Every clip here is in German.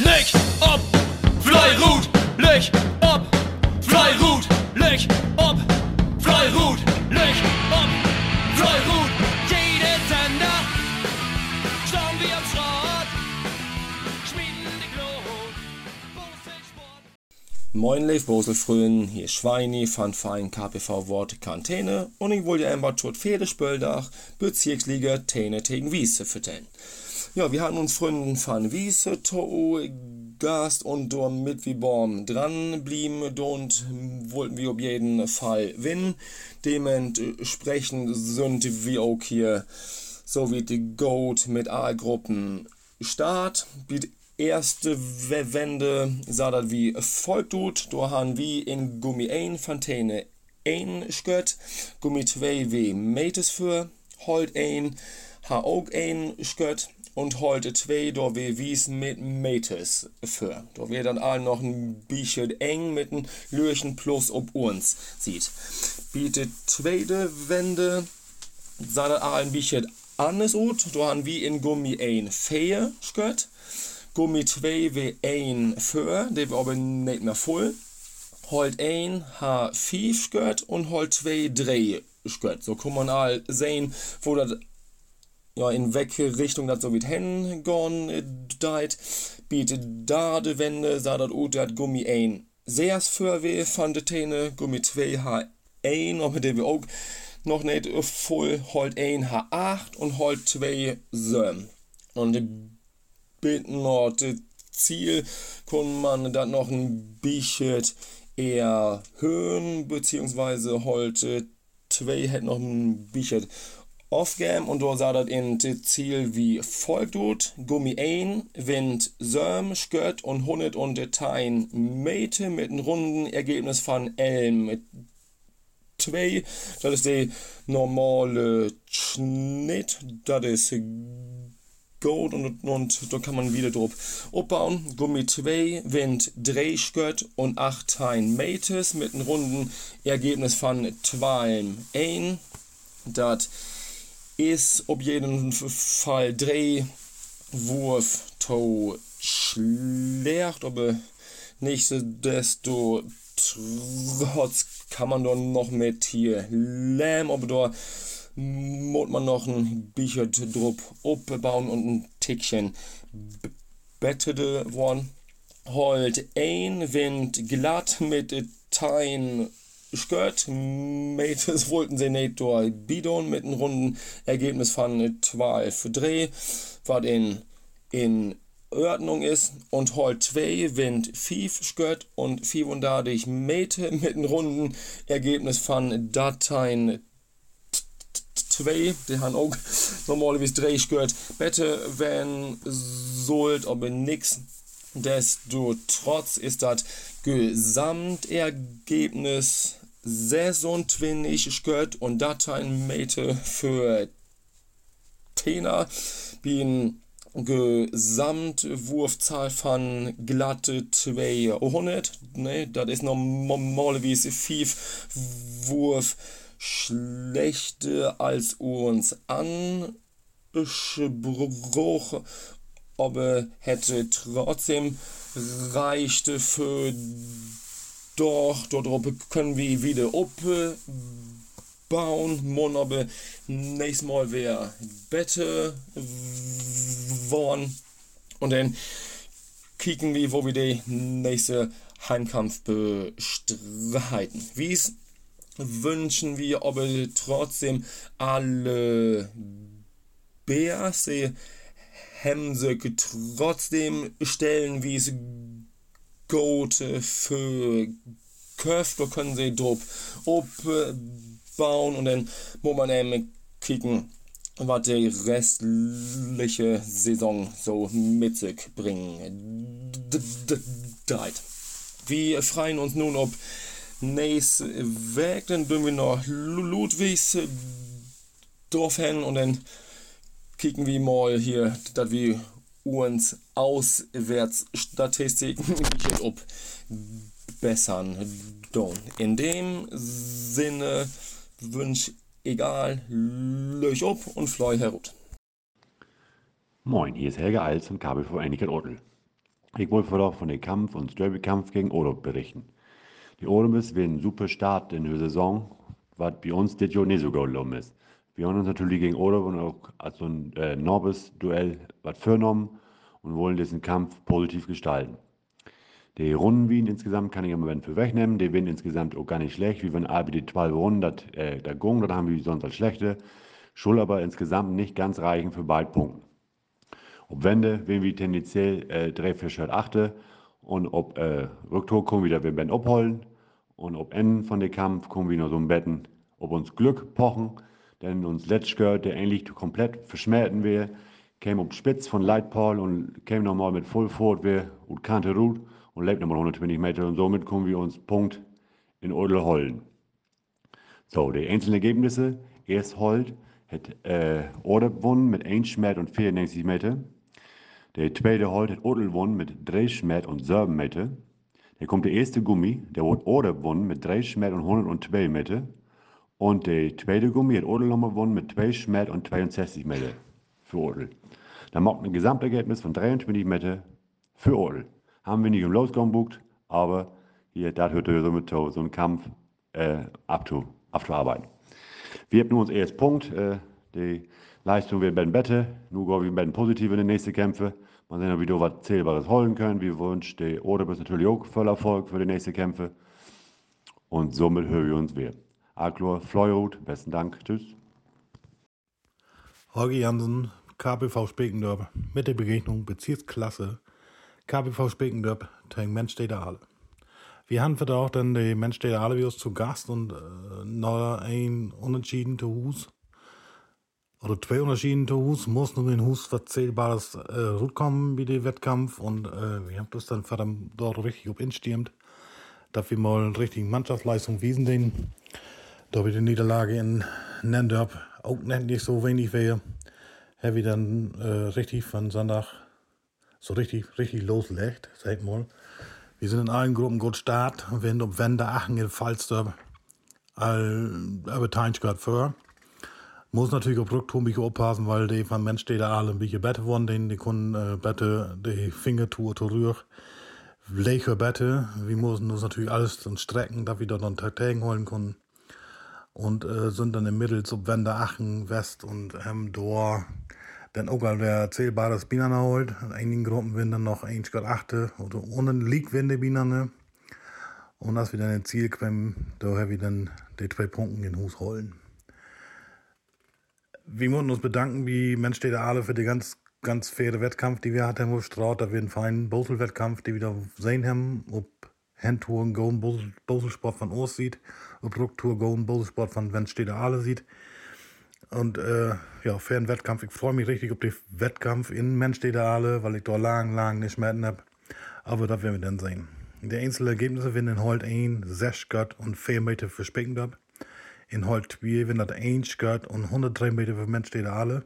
Leg ob, Fleirut, leg ob, Fleirut, leg ob, Fleirut, leg ob, Fleirut. Jede Sender, schauen wir am Schrott, schmieden die Glut, Moin Leif Boselfrön, hier Schweini von KPV Wort Kantene und ich wollte einmal tot Pferdespöldach Bezirksliga Tene gegen Wiese vertellen. Ja, wir hatten uns Freunden von Wiese to Gast und mit wie Baum dran blieben und wollten wir auf jeden Fall gewinnen. Dementsprechend sind wir auch hier so wie die Goat mit A-Gruppen Start. Die erste Wende sah das wie folgt tut. Da haben wir in Gummi 1 Fontäne 1 skött, Gummi 2 wie Metes für, Holt 1, ha auch 1 skött und heute 2 da wir wies mit Metes für. Da wir dann all noch ein bisschen eng mit ein Lürchen plus ob uns sieht. Bietet zweite Wende sah das all ein bisschen anders aus. Da haben wir in Gummi 1 4 skött. Gummi 2 wie 1 für, der war aber nicht mehr voll. Holt 1 ha 5 skött und Holt 2 3 skött. So kann man all sehen, wo das ja, in welche Richtung das so wird hingehen deit. Bietet da de Wende, sah dat ut, dat Gummi 1 sehr für weh fand de Täne, Gummi 2 ha 1, aber der wir auch noch nicht voll, Holt 1 ha 8 und Holt 2 7. Und bitten noch das Ziel, kann man dann noch ein bisschen erhöhen, beziehungsweise heute zwei hätte noch ein bisschen aufgeben und da sah das in das Ziel wie folgt tut. Gummi 1, Wind, Sörm, Skött und 100 und Detail Meter mit einem runden Ergebnis von L mit 2. Das ist der normale Schnitt. Das ist gut und, und da kann man wieder drauf aufbauen. Gummi 2, Wind, Drehskött und 8 Meters mit einem runden Ergebnis von 2 1. Das ist auf jeden Fall Drehwurf to schlecht, aber nichtsdestotrotz kann man da noch mit hier Lähm, aber da muss man noch ein bisschen drauf aufbauen und ein Tickchen bettete worden. Holt ein Wind glatt mit Tein Skirt. Mates wollten durch Bidon mit einem runden Ergebnis von 12 Dreh, was in, in Ordnung ist. Und Holt 2 Wind 5 Skirt und 35 Meter mit einem runden Ergebnis von Dateien 2, die haben auch normalerweise 3 Skirt. Bitte, wenn sollt, aber nix. Desto trotz ist das Gesamtergebnis Saison 20 gehört und Dateien Mate für Tena bin Gesamtwurfzahl von glatte 200 ne das ist normalerweise 5 Wurf schlechter als uns anspruch aber hätte trotzdem reichte für doch dort können wir wieder bauen mon aber nächstes mal wer bette wollen und dann kicken wir wo wir die nächste heimkampf bestreiten. Wie es wünschen wir aber trotzdem alle Bears Hemse trotzdem stellen wie es Gote für Köfte können sie drauf bauen und dann muss man eben kicken was die restliche Saison so mit sich bringen. Wir freuen uns nun ob nächste weg dann würden wir noch Ludwigs Dorf hin und dann kicken wir mal hier dass wir uns Auswärtsstatistiken ob bessern in dem Sinne wünsch egal löch op und fleu herut Moin, hier ist Helge Eils vom vor Einigen Ortel. Ich wollte vorab von dem Kampf und Derby-Kampf gegen Orop berichten. Die Oromis werden super Start in der Saison, was bei uns das Jahr nicht so gelaufen ist. Wir haben uns natürlich gegen Orop und auch als so ein äh, Norbis-Duell was vorgenommen und wollen diesen Kampf positiv gestalten. Die Rundenwien insgesamt kann ich im Moment für wegnehmen. Die werden insgesamt auch gar nicht schlecht. Wie wenn die 12 Runden, äh, da gungen, das haben wir sonst als schlechte. Schul aber insgesamt nicht ganz reichen für beide Punkte. Ob Wende, wenn wir tendenziell äh, drei, achte und ob äh, Rücktor kommen wieder, wir werden abholen und ob Enden von dem Kampf kommen wir noch so ein Betten, ob uns Glück pochen, denn uns letztes gehört, der eigentlich komplett verschmähten wir, käme auf Spitz von Leitpaul und käme nochmal mit Full Fort wir und kannte Ruth und lebt nochmal 120 Meter und somit kommen wir uns Punkt in Odel holen. So, die einzelnen Ergebnisse. Erst Holt hat äh, Oder gewonnen mit 1 Meter und 94 Meter. Der zweite Holt hat Odel gewonnen mit 3 Meter und 7 Meter. Dann kommt der erste Gummi, der hat Oder gewonnen mit 3 Meter und 102 Meter. Und der zweite Gummi hat Odel nochmal gewonnen mit 2 Meter und 62 Meter für Odel. Dann macht ein Gesamtergebnis von 23 Meter für Odel haben wir nicht im Losgang gebucht, aber hier, da hört so mit so einen Kampf äh, abzu, abzuarbeiten. Wir haben nun uns erst Punkt, äh, die Leistung wird werden besser, nur gehen wir werden positiv in den nächsten Kämpfen. Mal sehen, ob wir da was Zählbares holen können. Wir wünschen die Order natürlich auch voll Erfolg für die nächsten Kämpfe. Und somit hören wir uns wieder. Aklor, Fleurut, besten Dank. Tschüss. Holger Jansen, KBV Spekendorf, mit der Begegnung Bezirksklasse KBV Spekendorp gegen Menstede Aale. Wir haben auch dann die Menstede Aale wie zu Gast und äh, noch ein Unentschieden zu Hus. Oder zwei Unentschieden zu Hus. Muss nur in Hus was Zählbares äh, rauskommen wie der Wettkampf. Und äh, wir haben das dann verdammt dort richtig auf instimmt. Dass wir mal eine richtige Mannschaftsleistung wiesen den. Da wir die Niederlage in Nendorp auch nicht so wenig wäre, wir dann äh, richtig von Sonntag so richtig, richtig loslegt, sag mal. Wir sind in allen Gruppen gut Start werden auf Wende Aachen Falster all über Teinschgott vor. Muss natürlich auf ein aufpassen, weil die von Mensch, die da alle ein bisschen besser wurden, die, die können äh, besser die Fingertour zurück. Leicher Bette. Wir müssen uns natürlich alles dann strecken, dass wir dort noch Tagen holen können. Und äh, sind dann im Mittel zu Wende Aachen, West und ähm, Dor dann auch wer zählbares Bienen holt. In einigen Gruppen werden dann noch 1,8 oder ohne Liegwände Bienen. Und als wir dann ins Ziel kommen, da haben wir dann die zwei Punkte in den Hus holen. Wir müssen uns bedanken, wie Mensch steht alle für den ganz, ganz faire Wettkampf, die wir hatten, wo Straut, da wir einen feinen Bosel-Wettkampf, die wieder sehen haben, ob Handtouren Golden Boselsport von Ost sieht, ob Rücktour Golden Boselsport von Mensch steht alle sieht. Und äh, ja, einen Wettkampf. Ich freue mich richtig auf den Wettkampf in Menschstedale, weil ich da lang, lang nicht mehr habe. Aber das werden wir dann sehen. Die einzelnen Ergebnisse werden in Holt 1, 6 Grad und 4 Meter für Speckendorf. In Holt 2 werden das 1 Grad und 103 Meter für Menschstedale.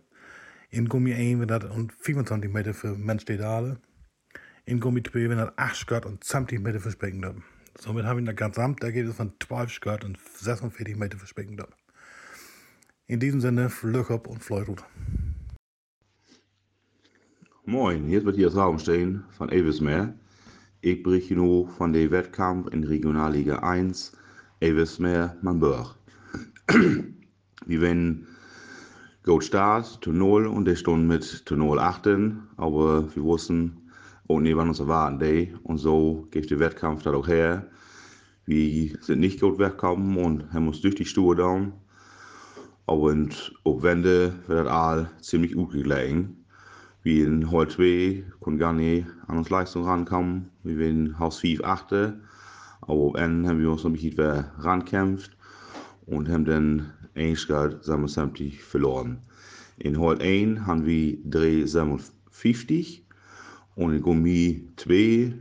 In Gummi 1 wird das und 25 Meter für Menschstedale. In Gummi 2 werden das 8 Grad und 20 Meter für Speckendorf. Somit haben wir ein Gesamtergebnis von 12 Grad und 46 Meter für Speckendorf. In diesem Sinne, Flöchop und Fleurut. Moin, hier wird hier Saugenstein von Evismeer. Ich berichte nur von dem Wettkampf in Regionalliga 1, Evismeer Manburg. Wir werden gut Start 0 und der Stunde mit 0 achten, aber wir wussten nicht, wann uns erwarten day. und so geht der Wettkampf da auch her. Wir sind nicht gut weggekommen und haben uns durch die Stuhe down. Und op Wende wird das all ziemlich gut gelegen. Wir in Hall 2 konnten gar nicht an uns Leistung rankommen. Wir in Haus 5 achte. Aber op Ende haben wir uns noch ein bisschen rankämpft und haben dann Einschgard 57 verloren. In Hall 1 haben wir 357 Gummi 2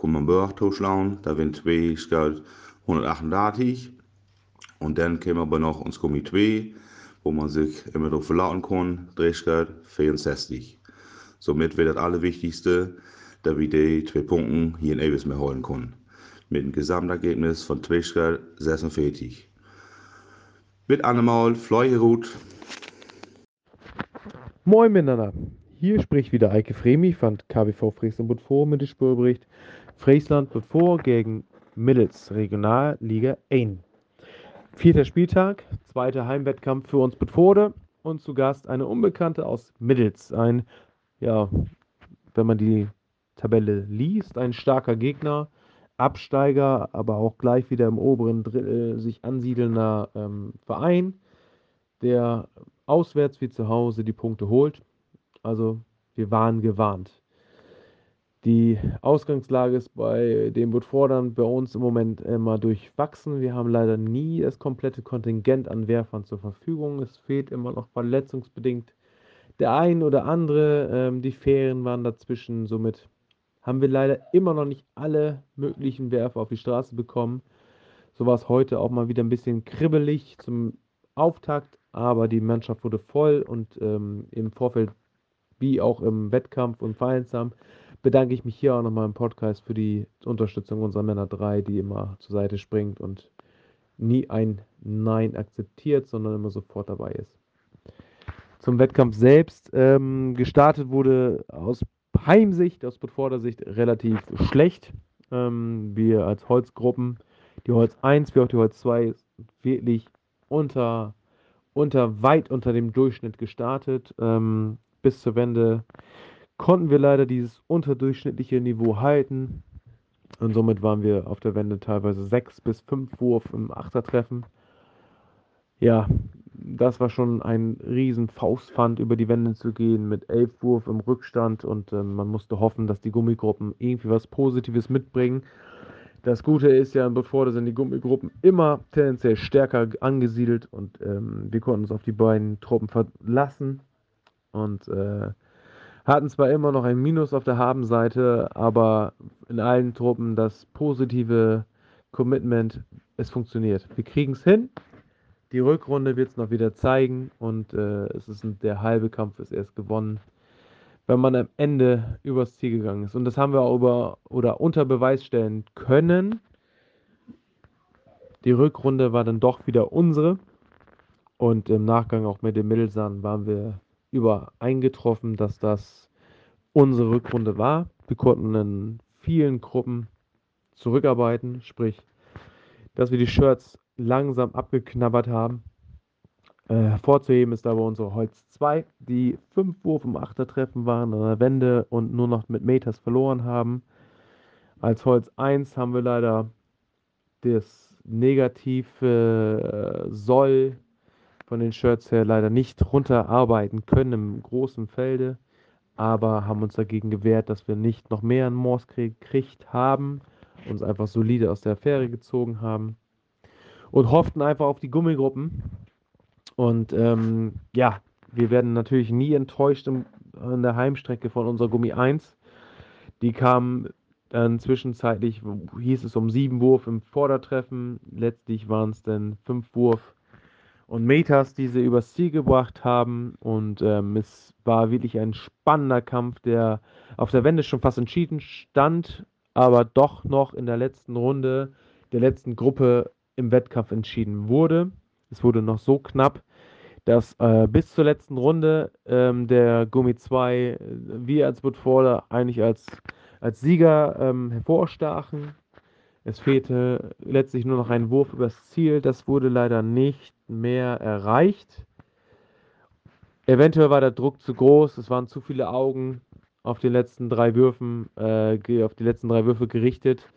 kann man Börch totschlagen. Da werden 2 Schgard 138 und dann käme aber noch uns Komitee, wo man sich immer darauf verlauten kann, Drehschritt 64. Somit wird das Allerwichtigste, dass wir die zwei Punkte hier in Evis mehr holen können. Mit einem Gesamtergebnis von 2 Schritt 46. Mit einmal Fleuerut. Moin miteinander. Hier spricht wieder Eike Fremi von KBV Friesland vor mit dem Spielbericht Friesland wird gegen Middels Regionalliga 1. Vierter Spieltag, zweiter Heimwettkampf für uns Bedforde und zu Gast eine Unbekannte aus Middels. Ein, ja, wenn man die Tabelle liest, ein starker Gegner, Absteiger, aber auch gleich wieder im oberen Drittel sich ansiedelnder ähm, Verein, der auswärts wie zu Hause die Punkte holt. Also wir waren gewarnt. Die Ausgangslage ist bei den Bootfordern bei uns im Moment immer durchwachsen. Wir haben leider nie das komplette Kontingent an Werfern zur Verfügung. Es fehlt immer noch verletzungsbedingt der ein oder andere. Ähm, die Ferien waren dazwischen. Somit haben wir leider immer noch nicht alle möglichen Werfer auf die Straße bekommen. So war es heute auch mal wieder ein bisschen kribbelig zum Auftakt, aber die Mannschaft wurde voll und ähm, im Vorfeld wie auch im Wettkampf und Vereinsam bedanke ich mich hier auch nochmal im Podcast für die Unterstützung unserer Männer 3, die immer zur Seite springt und nie ein Nein akzeptiert, sondern immer sofort dabei ist. Zum Wettkampf selbst. Ähm, gestartet wurde aus Heimsicht, aus Bedforder-Sicht relativ schlecht. Ähm, wir als Holzgruppen, die Holz 1 wie auch die Holz 2, wirklich unter, unter weit unter dem Durchschnitt gestartet. Ähm, bis zur Wende konnten wir leider dieses unterdurchschnittliche Niveau halten. Und somit waren wir auf der Wende teilweise 6 bis 5 Wurf im Achtertreffen. Ja, das war schon ein riesen Faustpfand, über die Wände zu gehen mit 11 Wurf im Rückstand und äh, man musste hoffen, dass die Gummigruppen irgendwie was Positives mitbringen. Das Gute ist ja, bevor da sind die Gummigruppen immer tendenziell stärker angesiedelt und ähm, wir konnten uns auf die beiden Truppen verlassen und äh, hatten zwar immer noch ein Minus auf der Habenseite, aber in allen Truppen das positive Commitment, es funktioniert. Wir kriegen es hin. Die Rückrunde wird es noch wieder zeigen und äh, es ist ein, der halbe Kampf ist erst gewonnen, wenn man am Ende übers Ziel gegangen ist. Und das haben wir auch über oder unter Beweis stellen können. Die Rückrunde war dann doch wieder unsere. Und im Nachgang auch mit dem Mittelsahn waren wir übereingetroffen, dass das unsere Rückrunde war. Wir konnten in vielen Gruppen zurückarbeiten, sprich, dass wir die Shirts langsam abgeknabbert haben. Äh, hervorzuheben ist aber unsere Holz 2, die 5 Wurf im Achtertreffen waren an der Wende und nur noch mit Meters verloren haben. Als Holz 1 haben wir leider das negative äh, Soll von den Shirts her leider nicht runterarbeiten können im großen Felde, aber haben uns dagegen gewehrt, dass wir nicht noch mehr einen Morse gekriegt haben, uns einfach solide aus der Affäre gezogen haben und hofften einfach auf die Gummigruppen. Und ähm, ja, wir werden natürlich nie enttäuscht in, in der Heimstrecke von unserer Gummi 1. Die kam dann zwischenzeitlich, hieß es um sieben Wurf im Vordertreffen. Letztlich waren es dann fünf Wurf und Metas, die sie übers Ziel gebracht haben. Und ähm, es war wirklich ein spannender Kampf, der auf der Wende schon fast entschieden stand, aber doch noch in der letzten Runde der letzten Gruppe im Wettkampf entschieden wurde. Es wurde noch so knapp, dass äh, bis zur letzten Runde ähm, der Gummi 2, äh, wir als Woodforder eigentlich als, als Sieger ähm, hervorstachen. Es fehlte letztlich nur noch ein Wurf übers Ziel. Das wurde leider nicht mehr erreicht. Eventuell war der Druck zu groß. Es waren zu viele Augen auf den letzten drei Würfen, äh, auf die letzten drei Würfe gerichtet.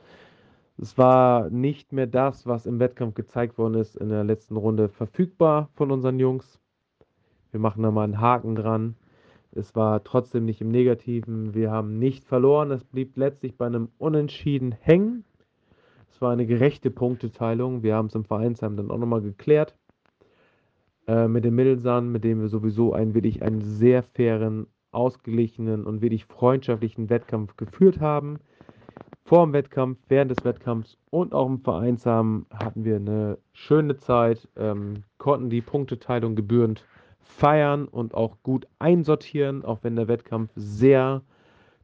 Es war nicht mehr das, was im Wettkampf gezeigt worden ist, in der letzten Runde verfügbar von unseren Jungs. Wir machen da mal einen Haken dran. Es war trotzdem nicht im Negativen. Wir haben nicht verloren. Es blieb letztlich bei einem Unentschieden hängen. Es war eine gerechte Punkteteilung. Wir haben es im Vereinsheim dann auch nochmal geklärt. Äh, mit dem Middelsand, mit dem wir sowieso einen wirklich einen sehr fairen, ausgeglichenen und wirklich freundschaftlichen Wettkampf geführt haben. Vor dem Wettkampf, während des Wettkampfs und auch im Vereinsheim hatten wir eine schöne Zeit, ähm, konnten die Punkteteilung gebührend feiern und auch gut einsortieren, auch wenn der Wettkampf sehr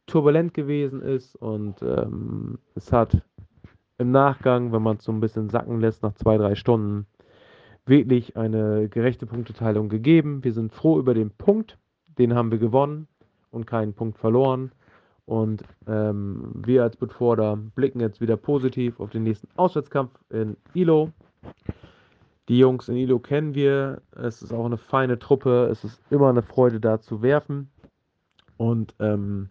turbulent gewesen ist und ähm, es hat im Nachgang, wenn man es so ein bisschen sacken lässt, nach zwei, drei Stunden, wirklich eine gerechte Punkteteilung gegeben. Wir sind froh über den Punkt, den haben wir gewonnen und keinen Punkt verloren. Und ähm, wir als Budforder blicken jetzt wieder positiv auf den nächsten Auswärtskampf in Ilo. Die Jungs in Ilo kennen wir. Es ist auch eine feine Truppe. Es ist immer eine Freude, da zu werfen. Und ähm,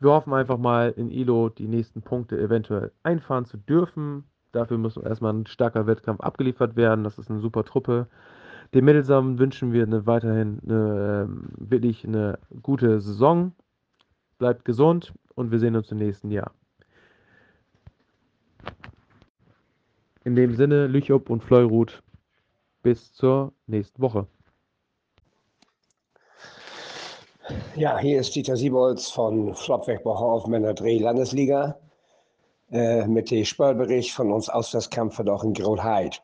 wir hoffen einfach mal in Ilo die nächsten Punkte eventuell einfahren zu dürfen. Dafür muss erstmal ein starker Wettkampf abgeliefert werden. Das ist eine super Truppe. Den Mittelsamen wünschen wir eine, weiterhin eine, ähm, wirklich eine gute Saison. Bleibt gesund und wir sehen uns im nächsten Jahr. In dem Sinne, Lüchow und Fleurut, bis zur nächsten Woche. Ja, hier ist Dieter Siebold von Flopwegbacher auf Männer Dreh Landesliga äh, mit dem Spielbericht von uns Auswärtskämpfer doch in Grotheid.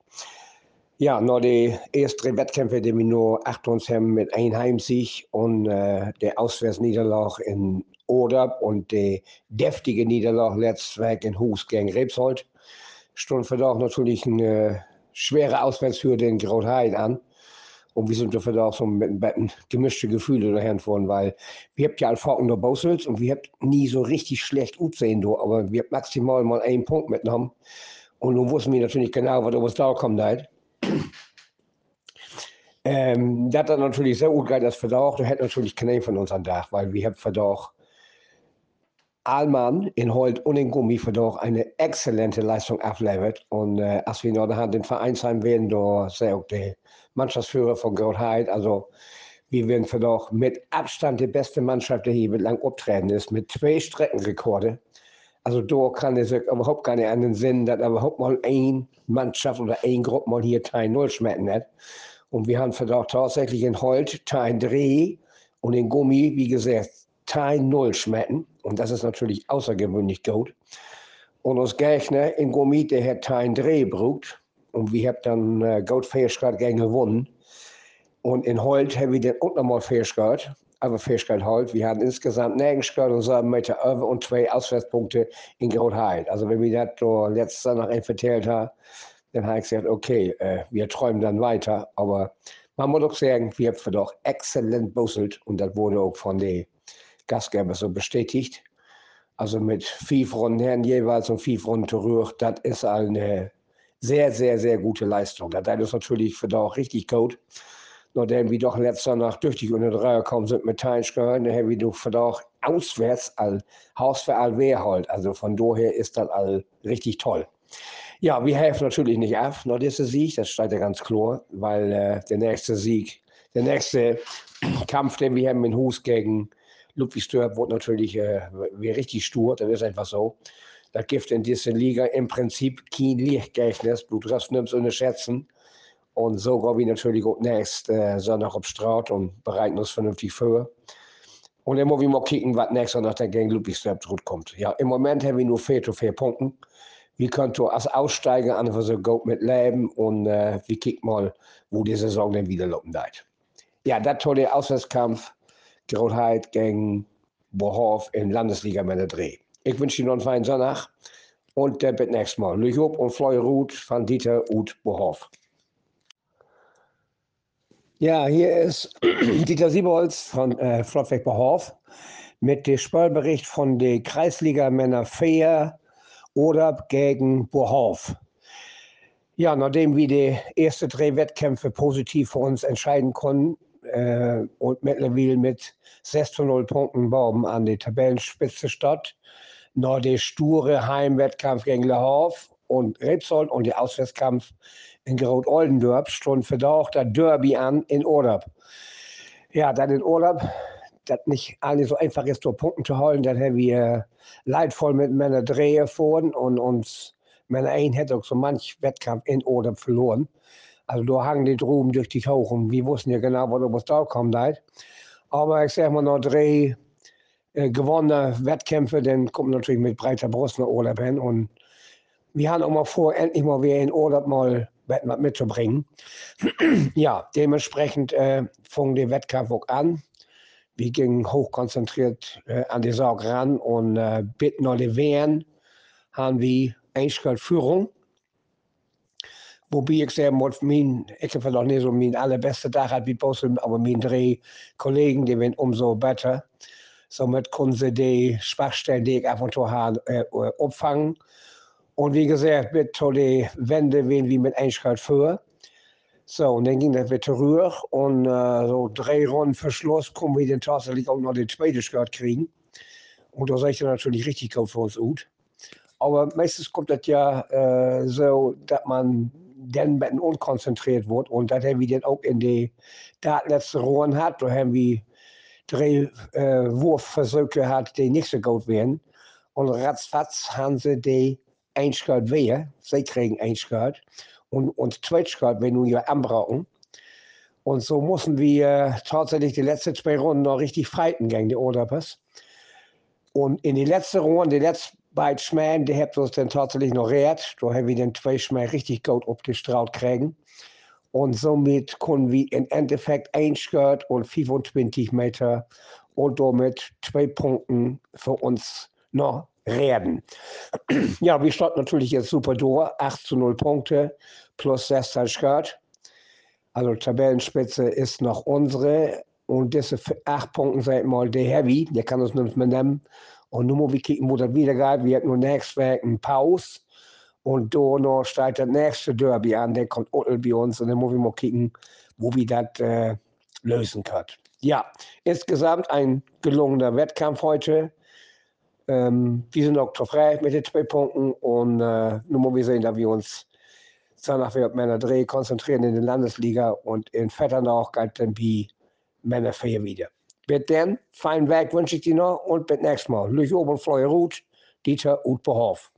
Ja, nur die ersten Wettkämpfe, die wir nur acht uns haben mit einem Heimsieg und äh, der Auswärtsniederlage in Oderb und die deftige Niederlage letztes Weg in Hus gegen Rebsold, stund für doch natürlich eine schwere Auswärtshürde in Grotheid an. Und wir sind dafür auch so mit, mit gemischte Gefühle daher vorn, weil wir habt ja Alfaken nur Bosels und wir habt nie so richtig schlecht sehen, aber wir habt maximal mal einen Punkt mitgenommen. Und nun wussten wir natürlich genau, was uns da kommt halt. Ähm, das hat natürlich sehr gut geil, das Verdacht. Da hätte natürlich keinen von uns an Dach, weil wir haben Verdacht Allmann in Holt und in Gummi Verdacht eine exzellente Leistung abliefert. Und äh, als wir noch den Vereinsheim werden, da sehr auch der Mannschaftsführer von Grotheid. Also wir werden für doch mit Abstand die beste Mannschaft, die hier lang auftreten ist, mit zwei Streckenrekorde. Also da kann es überhaupt keine anderen Sinn, dass überhaupt mal eine Mannschaft oder eine Gruppe mal hier Teil Null schmecken hat. Und wir haben für doch tatsächlich in Holt Teil Dreh und in Gummi, wie gesagt, Teil Null schmecken. Und das ist natürlich außergewöhnlich gut. Und uns Gegner in Gummi, der hat Teil Dreh. Und wir haben dann äh, Goldfähigkeit gegen gewonnen. Und in Holt haben wir dann auch nochmal Fähigkeit, aber Fähigkeit Holt. Wir hatten insgesamt nirgends und so Meter über und zwei Auswärtspunkte in Grotheit. Also wenn wir das so letztes Jahr noch vertellt haben, dann habe ich gesagt, okay, äh, wir träumen dann weiter. Aber man muss auch sagen, wir haben doch exzellent busselt und das wurde auch von den Gastgebern so bestätigt. Also mit fünf Runden jeweils und fünf Runden zurück, das ist eine sehr, sehr, sehr gute Leistung. Das ist natürlich für da auch richtig gut. Nachdem wir doch letzter Nacht durch die unter Dreier gekommen sind mit Teinschgehören, dann haben wir doch für auch auswärts all Haus für all halt. Also von daher ist das all richtig toll. Ja, wir helfen natürlich nicht ab, noch dieser Sieg, das steht ja ganz klar, weil äh, der nächste Sieg, der nächste Kampf, den wir haben in Hus gegen Ludwig Stör, wird natürlich äh, richtig stur, das ist einfach so. Das gibt in dieser Liga im Prinzip kein Lichtgleichnis. Du darfst nicht unterschätzen. Und so gehen wir natürlich auch nächst äh, Sonntag auf Straat und bereiten uns vernünftig vor. Und dann wollen wir mal kicken, was nächstes Sonntag dann gegen Ludwigsburg zurückkommt. Ja, im Moment haben wir nur vier zu vier Punkte. Wir können als Aussteiger einfach so gut mit leben und äh, wir kicken mal, wo die Saison dann wieder laufen wird. Ja, das tolle Auswärtskampf, Grotheit gegen Bohof in Landesliga Männer Dreh. Ich wünsche Ihnen einen feinen Sonntag und äh, bis nächstes Mal. Lüchob und Floy Ruth von Dieter Uth Bohoff. Ja, hier ist Dieter Siebholz von äh, Flottweg Bohoff mit dem Spielbericht von der Kreisliga Männer 4 oder gegen Bohoff. Ja, nachdem wir die ersten drei Wettkämpfe positiv für uns entscheiden konnten äh, und mittlerweile mit 6 zu 0 Punkten Baum an die Tabellenspitze statt, noch der sture Heimwettkampf gegen Havre und Rebsold und der Auswärtskampf in Groot-Oldendorp stund für auch der Derby an in Urlaub. Ja, dann in Urlaub, das nicht eigentlich so einfach ist, nur Punkte zu holen, dann haben wir leidvoll mit Männer Drehe vorn und uns Männer ein hätte auch so manch Wettkampf in Urlaub verloren. Also da hangen die drüben durch die Tauchen. Wir wussten ja genau, was da kommt. Halt. Aber ich sag mal, noch drei äh, gewonnene Wettkämpfe, dann kommt natürlich mit breiter Brust nach Urlaub hin. Und wir haben auch mal vor, endlich mal wieder in Urlaub mal was mitzubringen. ja, dementsprechend äh, fing der Wettkampf auch an. Wir gingen hochkonzentriert äh, an die Sorge ran und äh, bitten alle Wehren haben wir Einschalt Führung. Wobei ich sagen muss, mein, ich habe noch nicht so mein allerbeste Tag hat wie Bossel, aber meine drei Kollegen, die werden umso besser. Somit können sie die Schwachstellen, die ich ab und zu habe, äh, äh abfangen. Und wie gesagt, mit die Wände wen wie mit Einschalt für. So, und dann ging das wieder zurück und äh, so drei Runden für Schluss kommen wir dann tatsächlich auch noch den zweiten Skirt kriegen. Und da sah ich dann natürlich richtig gut für uns gut. Aber meistens kommt das ja äh, so, dass man bisschen unkonzentriert wird und das haben wir dann auch in die letzten Runden hat. Da haben wir drei äh, Wurfversuche hat, die nicht so gut werden. Und ratzfatz haben sie die Einschalt wehe. Sie kriegen Einschalt und, und Twitchcard, wenn wir anbrauchen. Und so mussten wir tatsächlich die letzten zwei Runden noch richtig fighten gegen die Oderpass. Und in die letzte Runde, die letzten beiden Schmähen, die haben uns dann tatsächlich noch rät. Da haben wir den zwei Schmähen richtig gut abgestrahlt kriegen. Und somit konnten wir im Endeffekt ein Skirt und 25 Meter und damit zwei Punkte für uns noch reden. Ja, wir starten natürlich jetzt super durch. 8 zu 0 Punkte plus 16 Skirt. Also Tabellenspitze ist noch unsere. Und diese 8 Punkte sind mal der Heavy, der kann uns nicht mehr nehmen. Und nun mal wir kicken, wo das wieder geht. Wir haben nur nächstes Weg eine Pause. Und da noch steht das nächste Derby an, der kommt Ottel bei uns. Und dann muss wir mal kicken, wo wir das äh, lösen können. Ja, insgesamt ein gelungener Wettkampf heute. Ähm, wir sind auch frei mit den zwei Punkten und äh, nun muss wir sehen, dass wir uns danach auf Männer Dreh konzentrieren in der Landesliga und in Vetternauch galt dann wie Männer 4 wieder. Bis dann, feinen Weg wünsche ich dir noch und bis nächstes Mal. Lüch oben, Fleuer Ruth, Dieter Utbehoff.